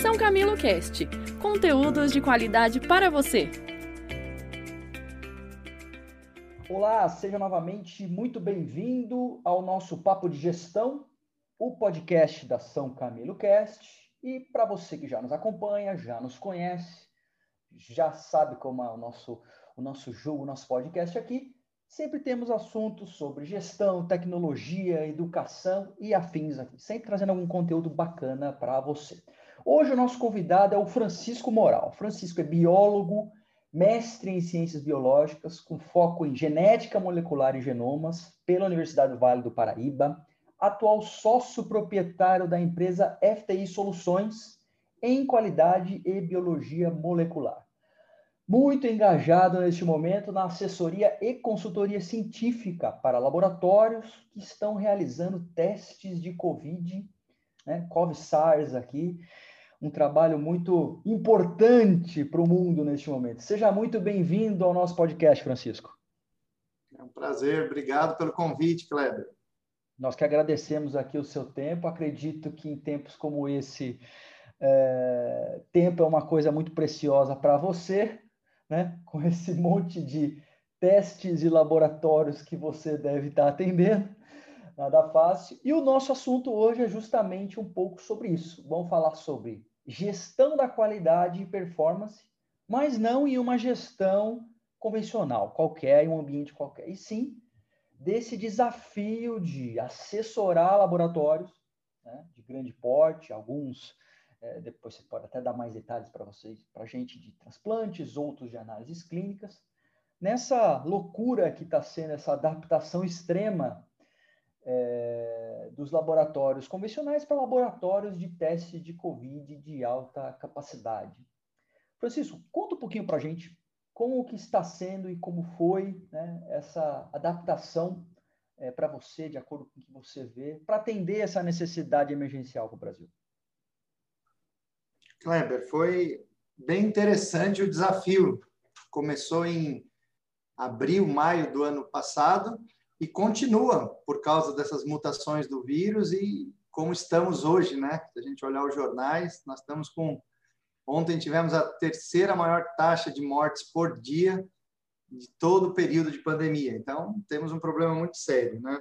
São Camilo Cast conteúdos de qualidade para você. Olá, seja novamente muito bem-vindo ao nosso Papo de Gestão, o podcast da São Camilo Cast. E para você que já nos acompanha, já nos conhece, já sabe como é o nosso, o nosso jogo, o nosso podcast aqui, sempre temos assuntos sobre gestão, tecnologia, educação e afins aqui, sempre trazendo algum conteúdo bacana para você. Hoje o nosso convidado é o Francisco Moral. Francisco é biólogo, mestre em ciências biológicas, com foco em genética molecular e genomas, pela Universidade do Vale do Paraíba, atual sócio proprietário da empresa FTI Soluções em qualidade e biologia molecular. Muito engajado neste momento na assessoria e consultoria científica para laboratórios que estão realizando testes de Covid, né, COVID-SARS aqui, um trabalho muito importante para o mundo neste momento. Seja muito bem-vindo ao nosso podcast, Francisco. É um prazer, obrigado pelo convite, Kleber. Nós que agradecemos aqui o seu tempo. Acredito que em tempos como esse, é, tempo é uma coisa muito preciosa para você, né? Com esse monte de testes e laboratórios que você deve estar atendendo, nada fácil. E o nosso assunto hoje é justamente um pouco sobre isso. Vamos falar sobre gestão da qualidade e performance, mas não em uma gestão convencional, qualquer, em um ambiente qualquer, e sim desse desafio de assessorar laboratórios né, de grande porte, alguns, é, depois você pode até dar mais detalhes para vocês, para a gente de transplantes, outros de análises clínicas, nessa loucura que está sendo essa adaptação extrema é, dos laboratórios convencionais para laboratórios de teste de Covid de alta capacidade. Francisco, conta um pouquinho para a gente como que está sendo e como foi né, essa adaptação é, para você, de acordo com o que você vê, para atender essa necessidade emergencial para o Brasil. Kleber, foi bem interessante o desafio. Começou em abril, maio do ano passado e continua por causa dessas mutações do vírus e como estamos hoje, né? Se a gente olhar os jornais, nós estamos com ontem tivemos a terceira maior taxa de mortes por dia de todo o período de pandemia. Então temos um problema muito sério, né?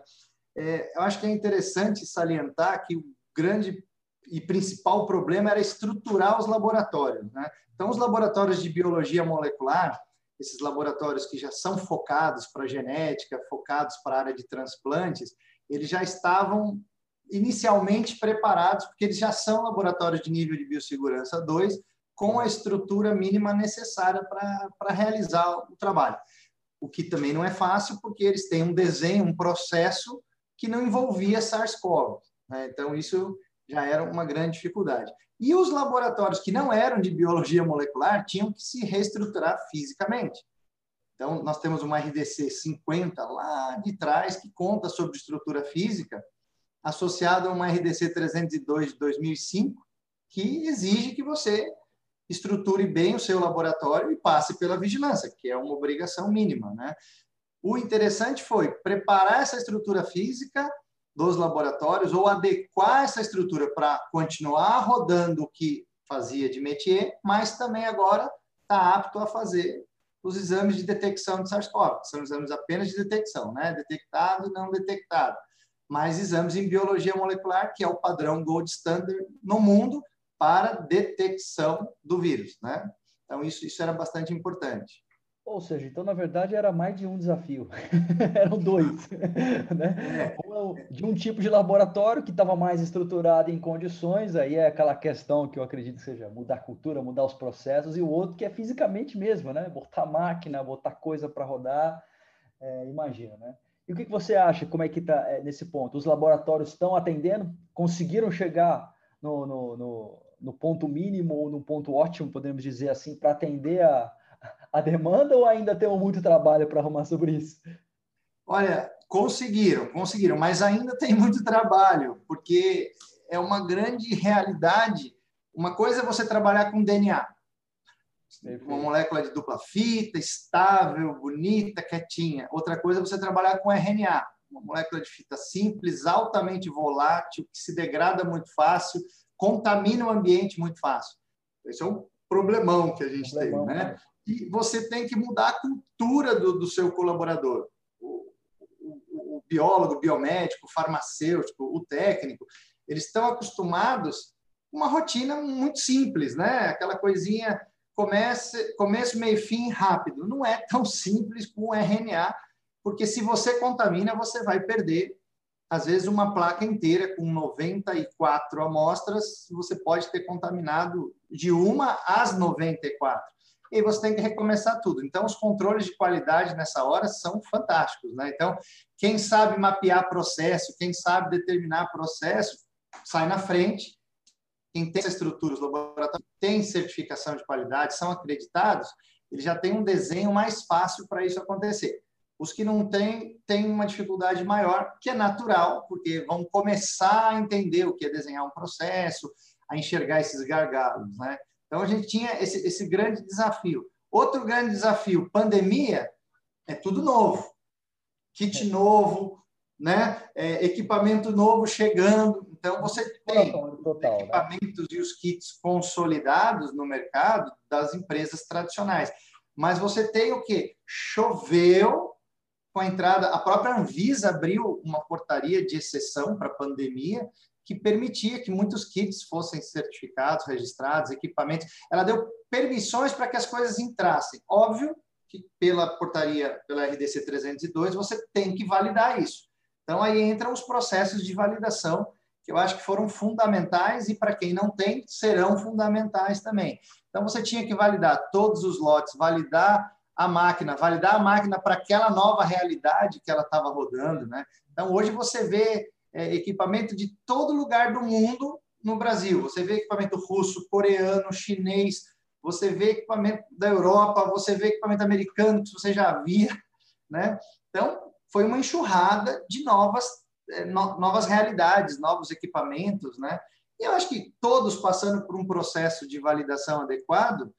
É, eu acho que é interessante salientar que o grande e principal problema era estruturar os laboratórios, né? Então os laboratórios de biologia molecular esses laboratórios que já são focados para genética, focados para a área de transplantes, eles já estavam inicialmente preparados, porque eles já são laboratórios de nível de biossegurança 2, com a estrutura mínima necessária para realizar o trabalho. O que também não é fácil, porque eles têm um desenho, um processo que não envolvia SARS-CoV. Né? Então, isso já era uma grande dificuldade. E os laboratórios que não eram de biologia molecular tinham que se reestruturar fisicamente. Então, nós temos uma RDC 50 lá de trás que conta sobre estrutura física, associada a uma RDC 302 de 2005, que exige que você estruture bem o seu laboratório e passe pela vigilância, que é uma obrigação mínima. Né? O interessante foi preparar essa estrutura física dos laboratórios ou adequar essa estrutura para continuar rodando o que fazia de métier, mas também agora está apto a fazer os exames de detecção de SARS-CoV, são exames apenas de detecção, né? detectado não detectado, mas exames em biologia molecular, que é o padrão gold standard no mundo para detecção do vírus. Né? Então, isso, isso era bastante importante. Ou seja, então, na verdade, era mais de um desafio. Eram dois. né? É. De um tipo de laboratório que estava mais estruturado em condições, aí é aquela questão que eu acredito que seja mudar a cultura, mudar os processos, e o outro que é fisicamente mesmo, né? Botar máquina, botar coisa para rodar, é, imagina, né? E o que, que você acha, como é que está é, nesse ponto? Os laboratórios estão atendendo? Conseguiram chegar no, no, no, no ponto mínimo ou no ponto ótimo, podemos dizer assim, para atender a a demanda ou ainda temos muito trabalho para arrumar sobre isso? Olha, conseguiram, conseguiram, mas ainda tem muito trabalho, porque é uma grande realidade. Uma coisa é você trabalhar com DNA, uma molécula de dupla fita, estável, bonita, quietinha. Outra coisa é você trabalhar com RNA, uma molécula de fita simples, altamente volátil, que se degrada muito fácil, contamina o ambiente muito fácil. Esse é um problemão que a gente problemão, tem, né? Né? E você tem que mudar a cultura do, do seu colaborador. O, o, o biólogo, o biomédico, o farmacêutico, o técnico, eles estão acostumados com uma rotina muito simples, né? Aquela coisinha comece, começo, meio, fim, rápido. Não é tão simples com o RNA, porque se você contamina, você vai perder às vezes uma placa inteira com 94 amostras, você pode ter contaminado de uma às 94. E você tem que recomeçar tudo. Então, os controles de qualidade nessa hora são fantásticos. Né? Então, quem sabe mapear processo, quem sabe determinar processo, sai na frente. Quem tem essa estrutura, os laboratórios tem certificação de qualidade, são acreditados, ele já tem um desenho mais fácil para isso acontecer. Os que não têm, têm uma dificuldade maior, que é natural, porque vão começar a entender o que é desenhar um processo, a enxergar esses gargalos. Né? Então, a gente tinha esse, esse grande desafio. Outro grande desafio, pandemia, é tudo novo. Kit é. novo, né? É, equipamento novo chegando. Então, você tem Total, né? equipamentos né? e os kits consolidados no mercado das empresas tradicionais. Mas você tem o quê? Choveu com a entrada, a própria Anvisa abriu uma portaria de exceção para a pandemia que permitia que muitos kits fossem certificados, registrados, equipamentos. Ela deu permissões para que as coisas entrassem. Óbvio que pela portaria, pela RDC 302, você tem que validar isso. Então aí entram os processos de validação que eu acho que foram fundamentais e para quem não tem serão fundamentais também. Então você tinha que validar todos os lotes, validar a máquina, validar a máquina para aquela nova realidade que ela estava rodando. Né? Então, hoje você vê é, equipamento de todo lugar do mundo no Brasil. Você vê equipamento russo, coreano, chinês, você vê equipamento da Europa, você vê equipamento americano que você já via. Né? Então, foi uma enxurrada de novas, é, no, novas realidades, novos equipamentos. Né? E eu acho que todos passando por um processo de validação adequado,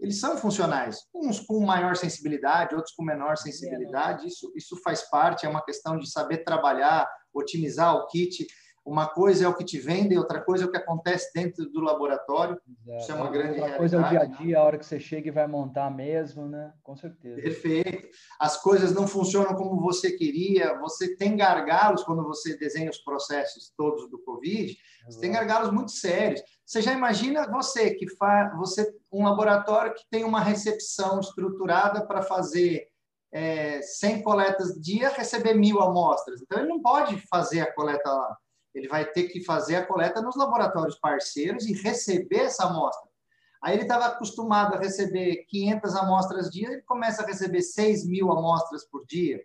eles são funcionais, uns com maior sensibilidade, outros com menor sensibilidade. Isso, isso faz parte, é uma questão de saber trabalhar, otimizar o kit. Uma coisa é o que te vende, outra coisa é o que acontece dentro do laboratório. Exato. Isso é uma grande outra coisa é o dia a dia, a hora que você chega e vai montar mesmo, né? Com certeza. Perfeito. As coisas não funcionam como você queria, você tem gargalos quando você desenha os processos todos do Covid, Exato. você tem gargalos muito sérios. Você já imagina você que faz, você um laboratório que tem uma recepção estruturada para fazer é, 100 coletas dia, receber mil amostras. Então, ele não pode fazer a coleta lá. Ele vai ter que fazer a coleta nos laboratórios parceiros e receber essa amostra. Aí ele estava acostumado a receber 500 amostras dia, ele começa a receber 6 mil amostras por dia.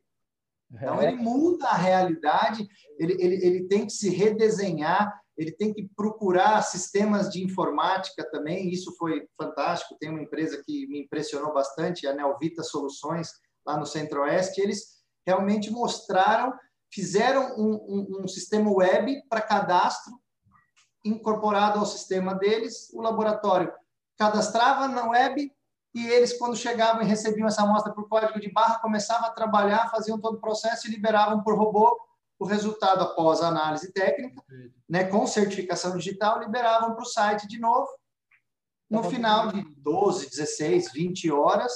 Então, ele muda a realidade, ele, ele, ele tem que se redesenhar, ele tem que procurar sistemas de informática também, isso foi fantástico. Tem uma empresa que me impressionou bastante, a Nelvita Soluções, lá no Centro-Oeste, eles realmente mostraram, fizeram um, um, um sistema web para cadastro incorporado ao sistema deles. O laboratório cadastrava na web e eles, quando chegavam e recebiam essa amostra por código de barra, começavam a trabalhar, faziam todo o processo e liberavam por robô o resultado após a análise técnica, né, com certificação digital, liberavam para o site de novo. No tá final de 12, 16, 20 horas,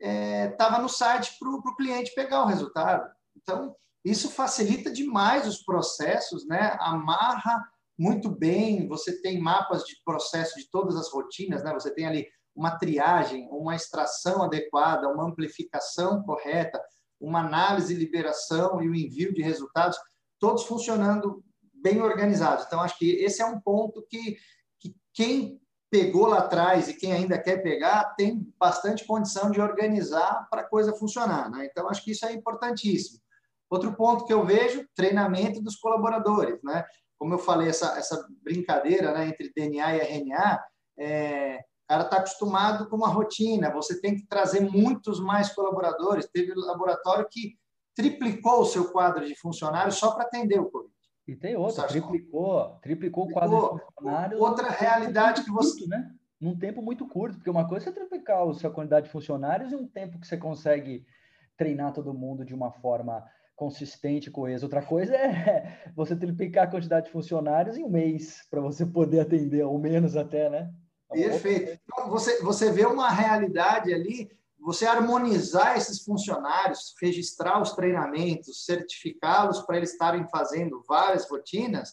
estava é, no site para o cliente pegar o resultado. Então, isso facilita demais os processos, né? amarra muito bem, você tem mapas de processo de todas as rotinas, né? você tem ali uma triagem, uma extração adequada, uma amplificação correta, uma análise, liberação e o envio de resultados, todos funcionando bem organizados. Então, acho que esse é um ponto que, que quem pegou lá atrás e quem ainda quer pegar tem bastante condição de organizar para a coisa funcionar. Né? Então, acho que isso é importantíssimo. Outro ponto que eu vejo, treinamento dos colaboradores. Né? Como eu falei, essa, essa brincadeira né, entre DNA e RNA, é, o cara está acostumado com uma rotina, você tem que trazer muitos mais colaboradores. Teve um laboratório que triplicou o seu quadro de funcionários só para atender o Covid. E tem outra, triplicou, triplicou o quadro de funcionários. Outra realidade que você. Curto, né? Num tempo muito curto, porque uma coisa é triplicar a sua quantidade de funcionários em um tempo que você consegue treinar todo mundo de uma forma consistente, coesa. Outra coisa é você triplicar a quantidade de funcionários em um mês para você poder atender, ou menos até, né? É Perfeito. Então, você, você vê uma realidade ali, você harmonizar esses funcionários, registrar os treinamentos, certificá-los para eles estarem fazendo várias rotinas,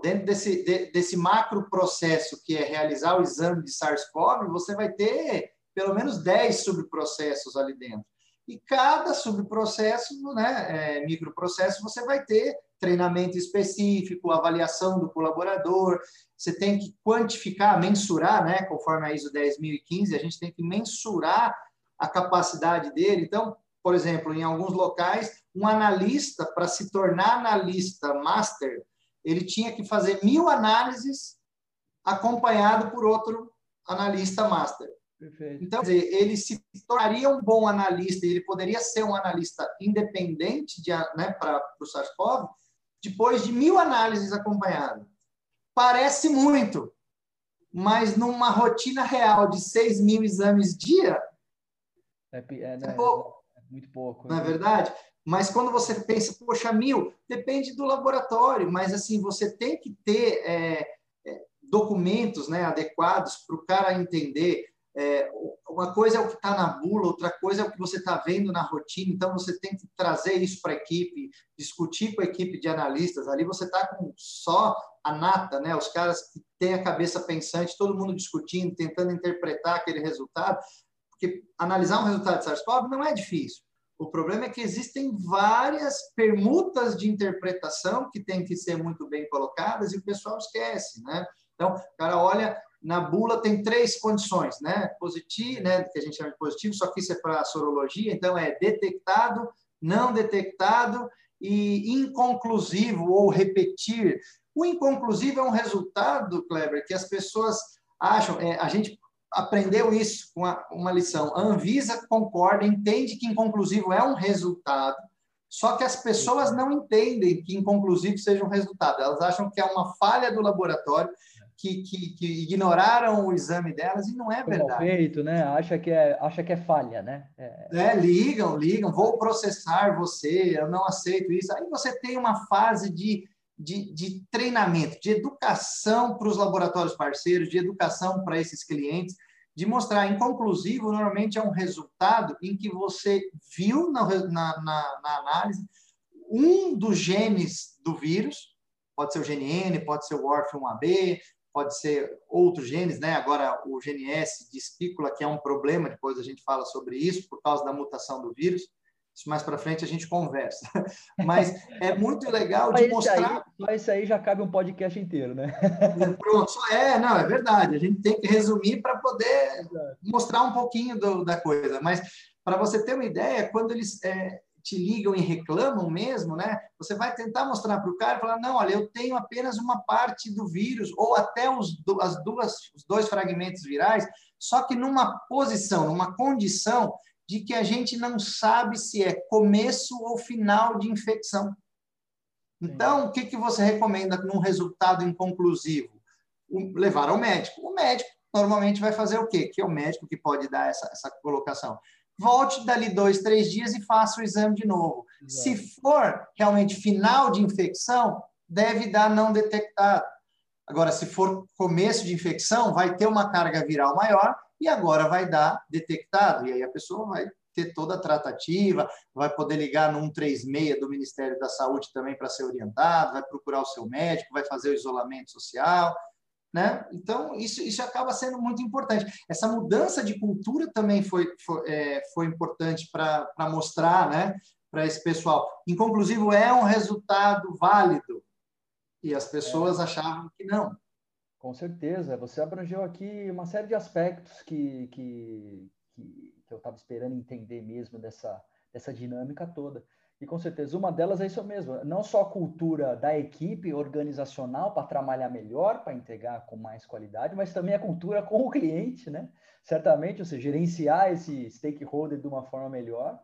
dentro desse, de, desse macro processo que é realizar o exame de SARS-CoV, você vai ter pelo menos 10 subprocessos ali dentro. E cada subprocesso, né, é, microprocesso, você vai ter treinamento específico, avaliação do colaborador, você tem que quantificar, mensurar, né, conforme a ISO 10015, a gente tem que mensurar a capacidade dele. Então, por exemplo, em alguns locais, um analista, para se tornar analista master, ele tinha que fazer mil análises acompanhado por outro analista master. Perfeito. Então, dizer, ele se tornaria um bom analista, ele poderia ser um analista independente né, para o SARS-CoV, depois de mil análises acompanhadas. Parece muito, mas numa rotina real de 6 mil exames dia, é, é, né, é pouco. É muito pouco. Não é verdade? Mas quando você pensa, poxa, mil, depende do laboratório, mas assim, você tem que ter é, é documentos né, adequados para o cara entender é, uma coisa é o que está na bula, outra coisa é o que você está vendo na rotina. Então, você tem que trazer isso para a equipe, discutir com a equipe de analistas. Ali você está com só a nata, né? os caras que têm a cabeça pensante, todo mundo discutindo, tentando interpretar aquele resultado. Porque analisar um resultado de SARS-CoV não é difícil. O problema é que existem várias permutas de interpretação que têm que ser muito bem colocadas e o pessoal esquece. Né? Então, o cara olha na bula tem três condições, né? Positivo, né? Que a gente chama de positivo, só que isso é para sorologia, então é detectado, não detectado e inconclusivo ou repetir. O inconclusivo é um resultado, Kleber, que as pessoas acham. É, a gente aprendeu isso com uma, uma lição. A Anvisa concorda, entende que inconclusivo é um resultado, só que as pessoas não entendem que inconclusivo seja um resultado. Elas acham que é uma falha do laboratório que, que, que, ignoraram o exame delas e não é verdade. Feito, né? Acha que é, acha que é falha, né? É... é... ligam, ligam, vou processar você, eu não aceito isso. Aí você tem uma fase de, de, de treinamento, de educação para os laboratórios parceiros, de educação para esses clientes, de mostrar inconclusivo, normalmente é um resultado em que você viu na, na, na, na análise um dos genes do vírus, pode ser o GNN, pode ser o ORF1AB, pode ser outros genes, né? Agora o GNS de espícula, que é um problema, depois a gente fala sobre isso, por causa da mutação do vírus. Isso mais para frente a gente conversa. Mas é muito legal de mostrar. Mas isso aí já cabe um podcast inteiro, né? Pronto, é, não, é verdade. A gente tem que resumir para poder mostrar um pouquinho do, da coisa. Mas para você ter uma ideia, quando eles é, te ligam e reclamam mesmo, né? Você vai tentar mostrar para o cara e falar: não, olha, eu tenho apenas uma parte do vírus, ou até os, as duas, os dois fragmentos virais, só que numa posição, numa condição de que a gente não sabe se é começo ou final de infecção. Então, o que, que você recomenda num resultado inconclusivo? levar ao médico. O médico normalmente vai fazer o quê? Que é o médico que pode dar essa, essa colocação volte dali dois, três dias e faça o exame de novo. Exato. Se for realmente final de infecção, deve dar não detectado. Agora, se for começo de infecção, vai ter uma carga viral maior e agora vai dar detectado. E aí a pessoa vai ter toda a tratativa, vai poder ligar no 136 do Ministério da Saúde também para ser orientado, vai procurar o seu médico, vai fazer o isolamento social. Né? Então, isso, isso acaba sendo muito importante. Essa mudança de cultura também foi, foi, é, foi importante para mostrar né, para esse pessoal. Inconclusivo é um resultado válido. E as pessoas é. achavam que não. Com certeza. Você abrangeu aqui uma série de aspectos que, que, que, que eu estava esperando entender mesmo dessa, dessa dinâmica toda. E com certeza uma delas é isso mesmo, não só a cultura da equipe organizacional para trabalhar melhor, para entregar com mais qualidade, mas também a cultura com o cliente, né? Certamente, ou seja, gerenciar esse stakeholder de uma forma melhor.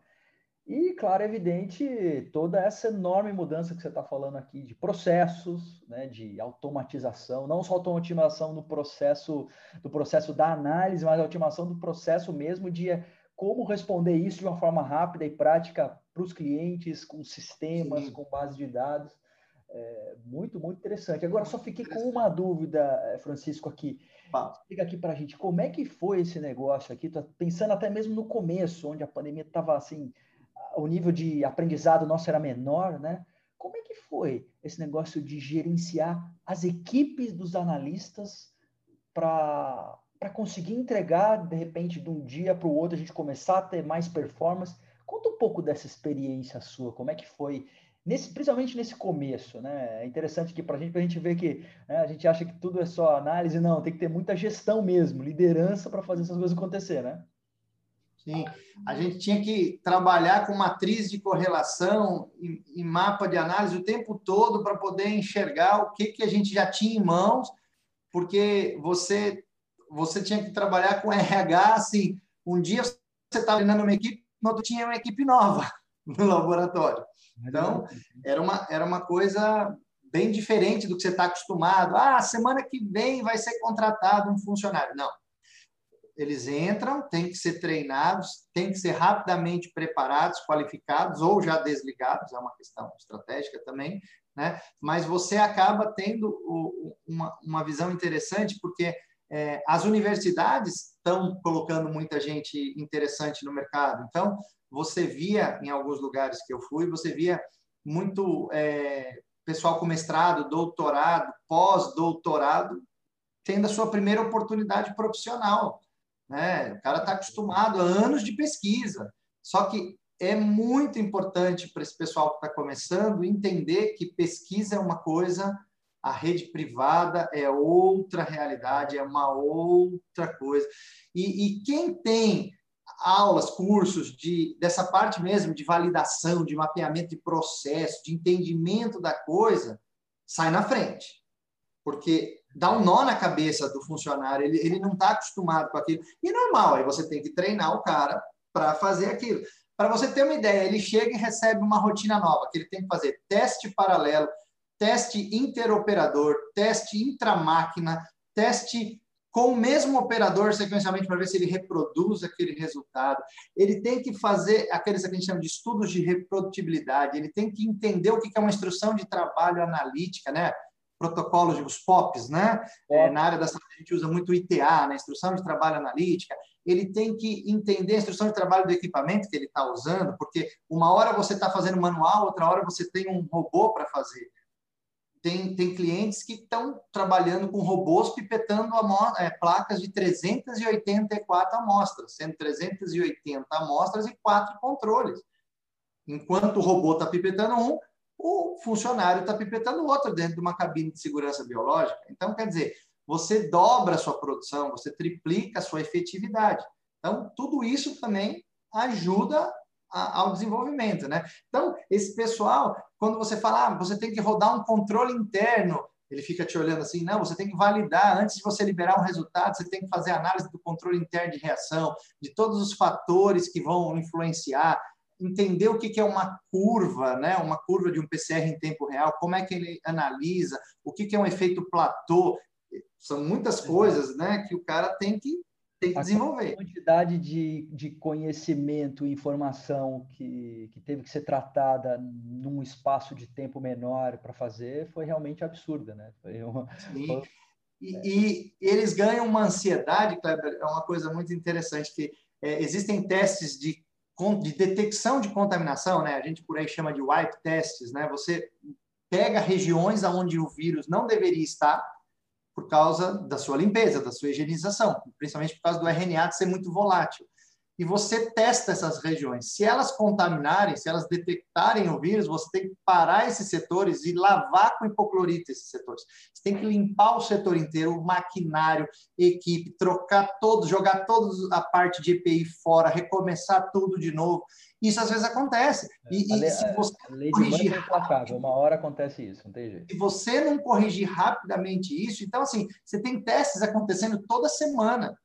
E, claro, é evidente toda essa enorme mudança que você está falando aqui de processos, né, de automatização, não só automatização no processo do processo da análise, mas a automação do processo mesmo de como responder isso de uma forma rápida e prática para os clientes, com sistemas, Sim. com base de dados. É, muito, muito interessante. Agora, só fiquei com uma dúvida, eh, Francisco, aqui. Explica aqui para a gente, como é que foi esse negócio aqui? Tô pensando até mesmo no começo, onde a pandemia estava assim, o nível de aprendizado nosso era menor, né? Como é que foi esse negócio de gerenciar as equipes dos analistas para conseguir entregar, de repente, de um dia para o outro, a gente começar a ter mais performance? Conta um pouco dessa experiência sua, como é que foi, nesse, principalmente nesse começo, né? É interessante que para gente, a gente ver que né, a gente acha que tudo é só análise, não, tem que ter muita gestão mesmo, liderança para fazer essas coisas acontecer, né? Sim, a gente tinha que trabalhar com matriz de correlação e, e mapa de análise o tempo todo para poder enxergar o que, que a gente já tinha em mãos, porque você você tinha que trabalhar com RH assim, um dia você estava treinando uma equipe, no outro tinha uma equipe nova no laboratório. Então, era uma, era uma coisa bem diferente do que você está acostumado. Ah, semana que vem vai ser contratado um funcionário. Não eles entram, têm que ser treinados, têm que ser rapidamente preparados, qualificados ou já desligados, é uma questão estratégica também, né? Mas você acaba tendo uma, uma visão interessante, porque é, as universidades estão colocando muita gente interessante no mercado. Então, você via, em alguns lugares que eu fui, você via muito é, pessoal com mestrado, doutorado, pós-doutorado, tendo a sua primeira oportunidade profissional. Né? O cara está acostumado a anos de pesquisa. Só que é muito importante para esse pessoal que está começando entender que pesquisa é uma coisa, a rede privada é outra realidade, é uma outra coisa. E, e quem tem aulas, cursos de, dessa parte mesmo de validação, de mapeamento de processo, de entendimento da coisa, sai na frente. Porque dá um nó na cabeça do funcionário, ele, ele não está acostumado com aquilo. E normal, aí você tem que treinar o cara para fazer aquilo. Para você ter uma ideia, ele chega e recebe uma rotina nova, que ele tem que fazer teste paralelo, teste interoperador, teste intramáquina, teste com o mesmo operador sequencialmente para ver se ele reproduz aquele resultado. Ele tem que fazer aqueles que a gente chama de estudos de reprodutibilidade, ele tem que entender o que é uma instrução de trabalho analítica, né? protocolos, os POPs, né? É, na área da saúde a gente usa muito ITA, na né? instrução de trabalho analítica. Ele tem que entender a instrução de trabalho do equipamento que ele está usando, porque uma hora você está fazendo manual, outra hora você tem um robô para fazer. Tem, tem clientes que estão trabalhando com robôs pipetando é, placas de 384 amostras, sendo 380 amostras e quatro controles. Enquanto o robô está pipetando um, o funcionário está pipetando outro dentro de uma cabine de segurança biológica. Então, quer dizer, você dobra a sua produção, você triplica a sua efetividade. Então, tudo isso também ajuda a, ao desenvolvimento, né? Então, esse pessoal, quando você fala, ah, você tem que rodar um controle interno, ele fica te olhando assim, não, você tem que validar, antes de você liberar um resultado, você tem que fazer análise do controle interno de reação, de todos os fatores que vão influenciar, entender o que é uma curva, né? uma curva de um PCR em tempo real, como é que ele analisa, o que é um efeito platô. São muitas coisas né, que o cara tem que, tem que a desenvolver. A quantidade de, de conhecimento e informação que, que teve que ser tratada num espaço de tempo menor para fazer foi realmente absurda. Né? Foi uma, Sim. Foi... E, e, eles ganham uma ansiedade, Kleber, é uma coisa muito interessante, que é, existem testes de de detecção de contaminação, né? A gente por aí chama de wipe tests, né? Você pega regiões onde o vírus não deveria estar por causa da sua limpeza, da sua higienização, principalmente por causa do RNA ser muito volátil e você testa essas regiões. Se elas contaminarem, se elas detectarem o vírus, você tem que parar esses setores e lavar com hipoclorito esses setores. Você tem que limpar o setor inteiro, o maquinário, equipe, trocar todos, jogar toda a parte de EPI fora, recomeçar tudo de novo. Isso às vezes acontece. E, e se você corrigir rápido, uma hora acontece isso, não tem jeito. Se você não corrigir rapidamente isso, então assim, você tem testes acontecendo toda semana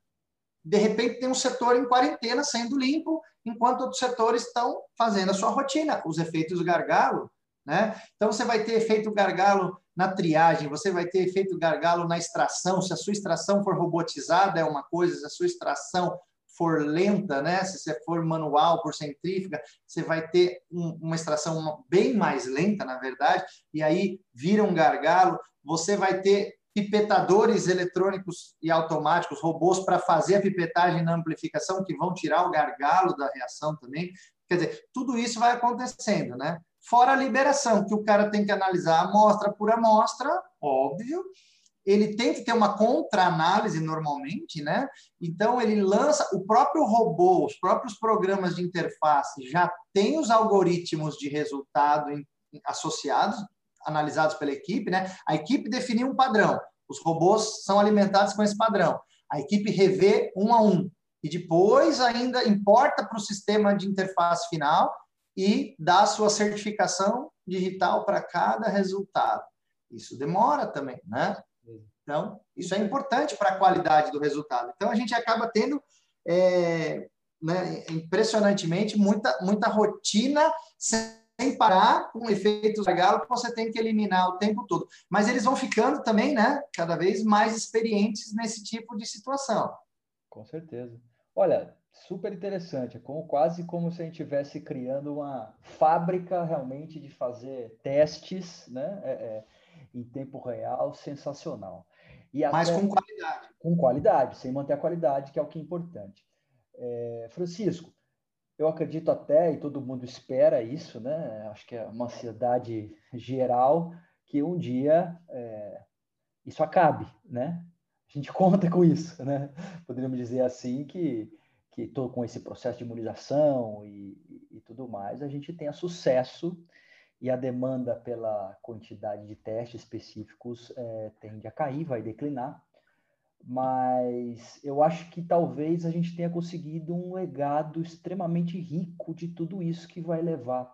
de repente tem um setor em quarentena sendo limpo, enquanto outros setores estão fazendo a sua rotina, os efeitos gargalo, né? Então você vai ter efeito gargalo na triagem, você vai ter efeito gargalo na extração, se a sua extração for robotizada é uma coisa, se a sua extração for lenta, né? Se você for manual por centrífuga, você vai ter um, uma extração bem mais lenta, na verdade, e aí vira um gargalo. Você vai ter pipetadores eletrônicos e automáticos, robôs para fazer a pipetagem na amplificação, que vão tirar o gargalo da reação também. Quer dizer, tudo isso vai acontecendo, né? Fora a liberação, que o cara tem que analisar amostra por amostra, óbvio, ele tem que ter uma contra-análise normalmente, né? Então ele lança o próprio robô, os próprios programas de interface já têm os algoritmos de resultado associados, analisados pela equipe, né? A equipe definiu um padrão, os robôs são alimentados com esse padrão. A equipe revê um a um e depois ainda importa para o sistema de interface final e dá sua certificação digital para cada resultado. Isso demora também, né? Então, isso é importante para a qualidade do resultado. Então, a gente acaba tendo, é, né, impressionantemente, muita, muita rotina sem parar, com efeitos legais que você tem que eliminar o tempo todo. Mas eles vão ficando também, né, cada vez mais experientes nesse tipo de situação. Com certeza. Olha, super interessante. É como, quase como se a gente estivesse criando uma fábrica realmente de fazer testes, né? É, é, em tempo real, sensacional. E Mas com qualidade. Com qualidade, sem manter a qualidade, que é o que é importante. É, Francisco, eu acredito até, e todo mundo espera isso, né? Acho que é uma ansiedade geral, que um dia é, isso acabe, né? A gente conta com isso, né? Poderíamos dizer assim que que tô com esse processo de imunização e, e, e tudo mais, a gente tenha sucesso e a demanda pela quantidade de testes específicos é, tende a cair, vai declinar. Mas eu acho que talvez a gente tenha conseguido um legado extremamente rico de tudo isso que vai levar.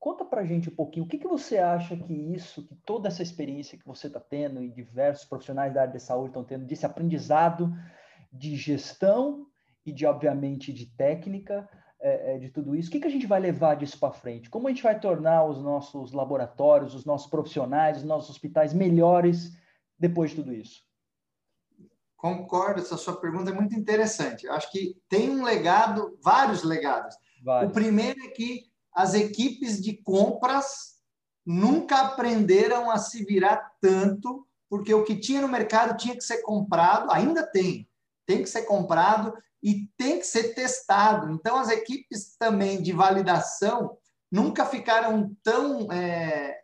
Conta para gente um pouquinho, o que, que você acha que isso, que toda essa experiência que você está tendo e diversos profissionais da área de saúde estão tendo, desse aprendizado de gestão e de, obviamente, de técnica, é, é, de tudo isso, o que, que a gente vai levar disso para frente? Como a gente vai tornar os nossos laboratórios, os nossos profissionais, os nossos hospitais melhores depois de tudo isso? Concordo, essa sua pergunta é muito interessante. Eu acho que tem um legado, vários legados. Vários. O primeiro é que as equipes de compras nunca aprenderam a se virar tanto, porque o que tinha no mercado tinha que ser comprado, ainda tem, tem que ser comprado e tem que ser testado. Então, as equipes também de validação nunca ficaram tão é,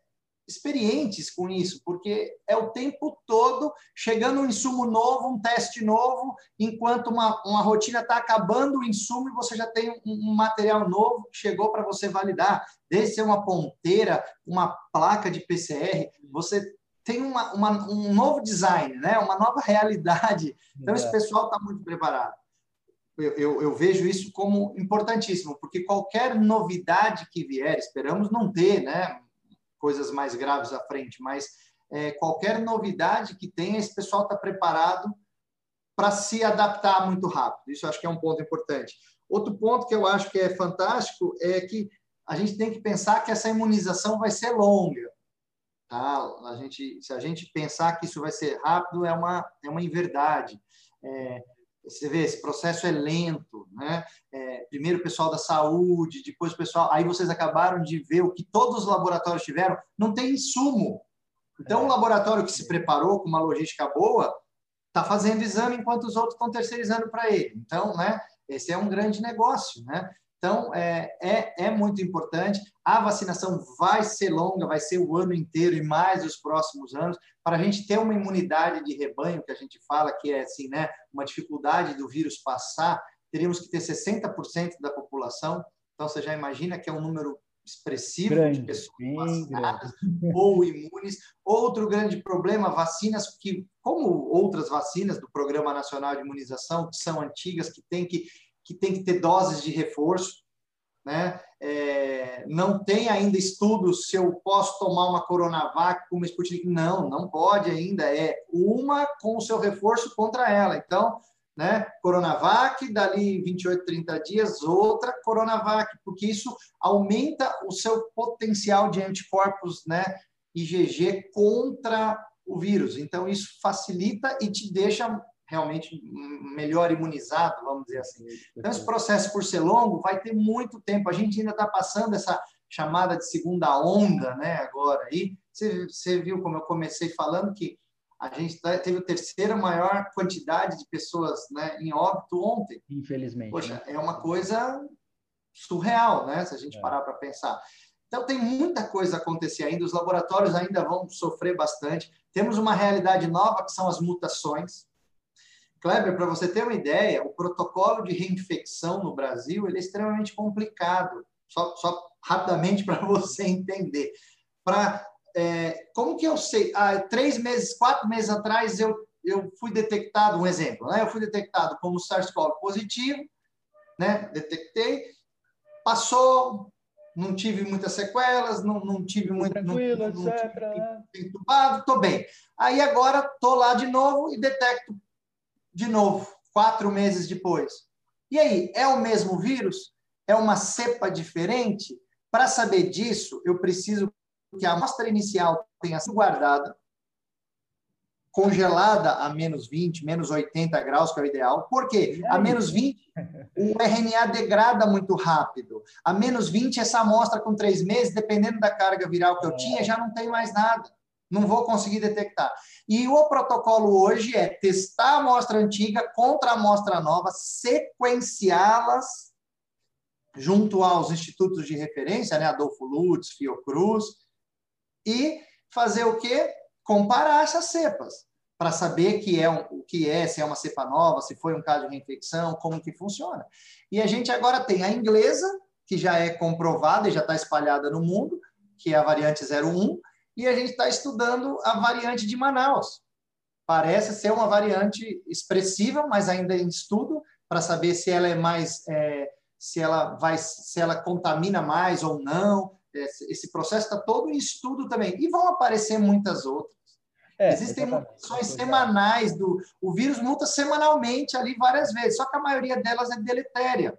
experientes com isso, porque é o tempo todo chegando um insumo novo, um teste novo, enquanto uma, uma rotina está acabando o insumo e você já tem um, um material novo que chegou para você validar. Desde ser uma ponteira, uma placa de PCR, você tem uma, uma, um novo design, né? uma nova realidade. Então, é. esse pessoal está muito preparado eu, eu, vejo isso como importantíssimo, porque qualquer novidade que vier, esperamos não ter né, coisas mais graves à frente, mas é, qualquer novidade que tenha, esse pessoal está preparado para se adaptar muito rápido. Isso acho que é um ponto importante. Outro ponto que eu acho que é fantástico é que a gente tem que pensar que essa imunização vai ser longa. Tá? A gente, se a gente pensar que isso vai ser rápido, é uma, é uma inverdade. É, você vê, esse processo é lento, né? É, primeiro o pessoal da saúde, depois o pessoal. Aí vocês acabaram de ver o que todos os laboratórios tiveram, não tem insumo. Então, o é. laboratório que se preparou com uma logística boa está fazendo exame enquanto os outros estão terceirizando para ele. Então, né? Esse é um grande negócio, né? Então, é, é, é muito importante. A vacinação vai ser longa, vai ser o ano inteiro e mais os próximos anos, para a gente ter uma imunidade de rebanho, que a gente fala que é assim, né, uma dificuldade do vírus passar, teríamos que ter 60% da população. Então, você já imagina que é um número expressivo grande, de pessoas vacinadas ou imunes. Outro grande problema, vacinas que, como outras vacinas do Programa Nacional de Imunização, que são antigas, que tem que que tem que ter doses de reforço, né? É, não tem ainda estudos se eu posso tomar uma Coronavac com uma Sputnik. Não, não pode ainda. É uma com o seu reforço contra ela. Então, né? Coronavac, dali 28, 30 dias, outra Coronavac, porque isso aumenta o seu potencial de anticorpos, né? IgG contra o vírus. Então, isso facilita e te deixa realmente melhor imunizado, vamos dizer assim. Então, esse processo, por ser longo, vai ter muito tempo. A gente ainda está passando essa chamada de segunda onda, né, agora. aí. Você, você viu como eu comecei falando que a gente tá, teve a terceira maior quantidade de pessoas né, em óbito ontem. Infelizmente. Poxa, né? é uma coisa surreal, né? Se a gente é. parar para pensar. Então, tem muita coisa a acontecer ainda, os laboratórios ainda vão sofrer bastante. Temos uma realidade nova, que são as mutações. Kleber, para você ter uma ideia, o protocolo de reinfecção no Brasil é extremamente complicado. Só, só rapidamente para você entender. Para é, como que eu sei? Há três meses, quatro meses atrás, eu, eu fui detectado, um exemplo, né? Eu fui detectado como SARS-CoV positivo, né? Detectei, passou, não tive muitas sequelas, não, não tive muito. Tranquilo, não, etc. Tive né? entubado, estou bem. Aí agora estou lá de novo e detecto de novo, quatro meses depois. E aí, é o mesmo vírus? É uma cepa diferente? Para saber disso, eu preciso que a amostra inicial tenha sido guardada, congelada a menos 20, menos 80 graus, que é o ideal. Por quê? A menos 20, o RNA degrada muito rápido. A menos 20, essa amostra com três meses, dependendo da carga viral que eu tinha, já não tem mais nada. Não vou conseguir detectar. E o protocolo hoje é testar a amostra antiga contra a amostra nova, sequenciá-las junto aos institutos de referência, né, Adolfo Lutz, Fiocruz, e fazer o quê? comparar essas cepas para saber que é um, o que é, se é uma cepa nova, se foi um caso de reinfecção, como que funciona. E a gente agora tem a inglesa, que já é comprovada e já está espalhada no mundo, que é a variante 01, e a gente está estudando a variante de Manaus. Parece ser uma variante expressiva, mas ainda em estudo, para saber se ela é mais, é, se ela vai, se ela contamina mais ou não, esse processo está todo em estudo também. E vão aparecer muitas outras. É, Existem mutações semanais do. O vírus muta semanalmente ali várias vezes, só que a maioria delas é deletéria.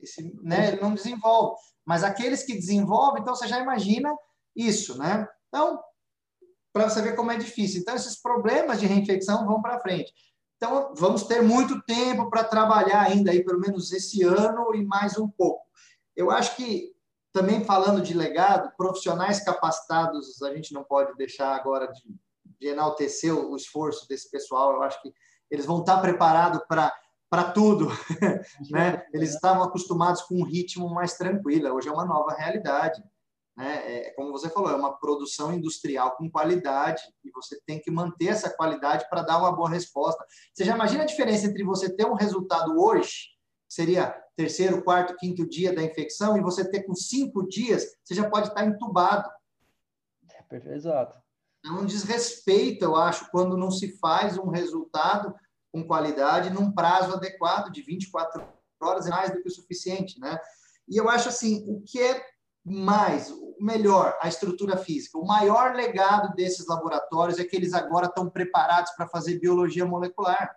Esse, né, ele não desenvolve. Mas aqueles que desenvolvem, então você já imagina isso, né? Então, para você ver como é difícil. Então, esses problemas de reinfecção vão para frente. Então, vamos ter muito tempo para trabalhar ainda aí, pelo menos esse ano e mais um pouco. Eu acho que também falando de legado, profissionais capacitados, a gente não pode deixar agora de, de enaltecer o esforço desse pessoal. Eu acho que eles vão estar preparados para para tudo, né? Eles estavam acostumados com um ritmo mais tranquilo. Hoje é uma nova realidade, né? É, como você falou, é uma produção industrial com qualidade e você tem que manter essa qualidade para dar uma boa resposta. Você já imagina a diferença entre você ter um resultado hoje seria terceiro, quarto, quinto dia da infecção, e você ter com cinco dias, você já pode estar entubado. É, exato. É um desrespeito, eu acho, quando não se faz um resultado com qualidade num prazo adequado de 24 horas, é mais do que o suficiente, né? E eu acho assim, o que é mais, melhor, a estrutura física. O maior legado desses laboratórios é que eles agora estão preparados para fazer biologia molecular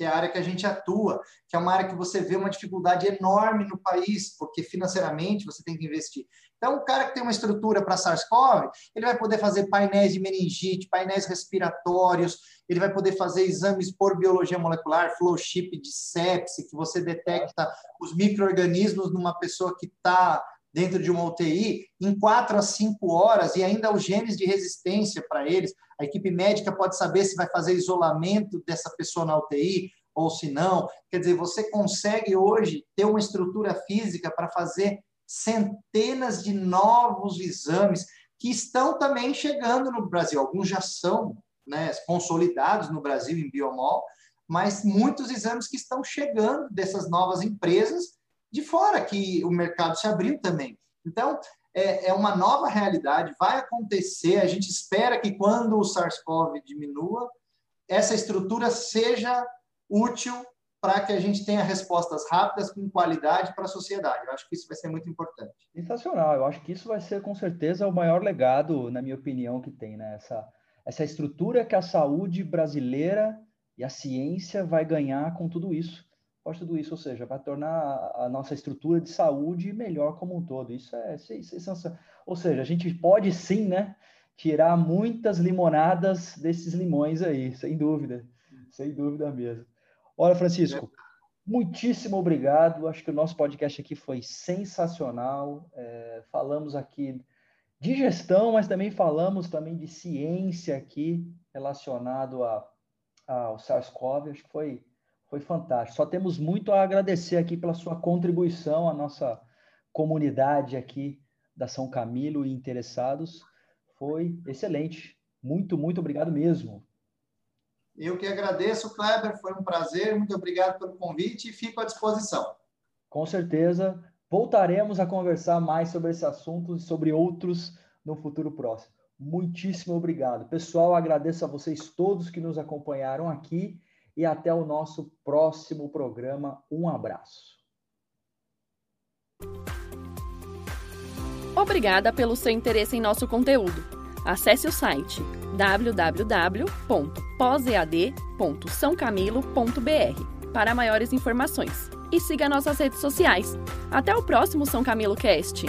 que é a área que a gente atua, que é uma área que você vê uma dificuldade enorme no país, porque financeiramente você tem que investir. Então, o cara que tem uma estrutura para SARS-CoV, ele vai poder fazer painéis de meningite, painéis respiratórios, ele vai poder fazer exames por biologia molecular, flow chip de sepse, que você detecta os micro-organismos numa pessoa que está dentro de uma UTI em quatro a cinco horas e ainda os genes de resistência para eles. A equipe médica pode saber se vai fazer isolamento dessa pessoa na UTI ou se não. Quer dizer, você consegue hoje ter uma estrutura física para fazer centenas de novos exames que estão também chegando no Brasil. Alguns já são né, consolidados no Brasil em biomol, mas muitos exames que estão chegando dessas novas empresas de fora, que o mercado se abriu também. Então, é, é uma nova realidade, vai acontecer. A gente espera que quando o SARS-CoV diminua, essa estrutura seja útil para que a gente tenha respostas rápidas com qualidade para a sociedade. Eu acho que isso vai ser muito importante. Sensacional. Eu acho que isso vai ser com certeza o maior legado, na minha opinião, que tem, né? Essa, essa estrutura que a saúde brasileira e a ciência vai ganhar com tudo isso após tudo isso, ou seja, vai tornar a nossa estrutura de saúde melhor como um todo. Isso é, é ou seja, a gente pode sim, né, tirar muitas limonadas desses limões aí, sem dúvida. sem dúvida mesmo. Olha, Francisco, muitíssimo obrigado. Acho que o nosso podcast aqui foi sensacional. É, falamos aqui de gestão, mas também falamos também de ciência aqui relacionado a, ao SARS-CoV. Acho que foi, foi fantástico. Só temos muito a agradecer aqui pela sua contribuição à nossa comunidade aqui da São Camilo e interessados. Foi excelente. Muito, muito obrigado mesmo. Eu que agradeço, Kleber, foi um prazer, muito obrigado pelo convite e fico à disposição. Com certeza, voltaremos a conversar mais sobre esse assunto e sobre outros no futuro próximo. Muitíssimo obrigado. Pessoal, agradeço a vocês todos que nos acompanharam aqui e até o nosso próximo programa. Um abraço. Obrigada pelo seu interesse em nosso conteúdo. Acesse o site www.posead.sãocamilo.br para maiores informações e siga nossas redes sociais. Até o próximo São Camilo Cast!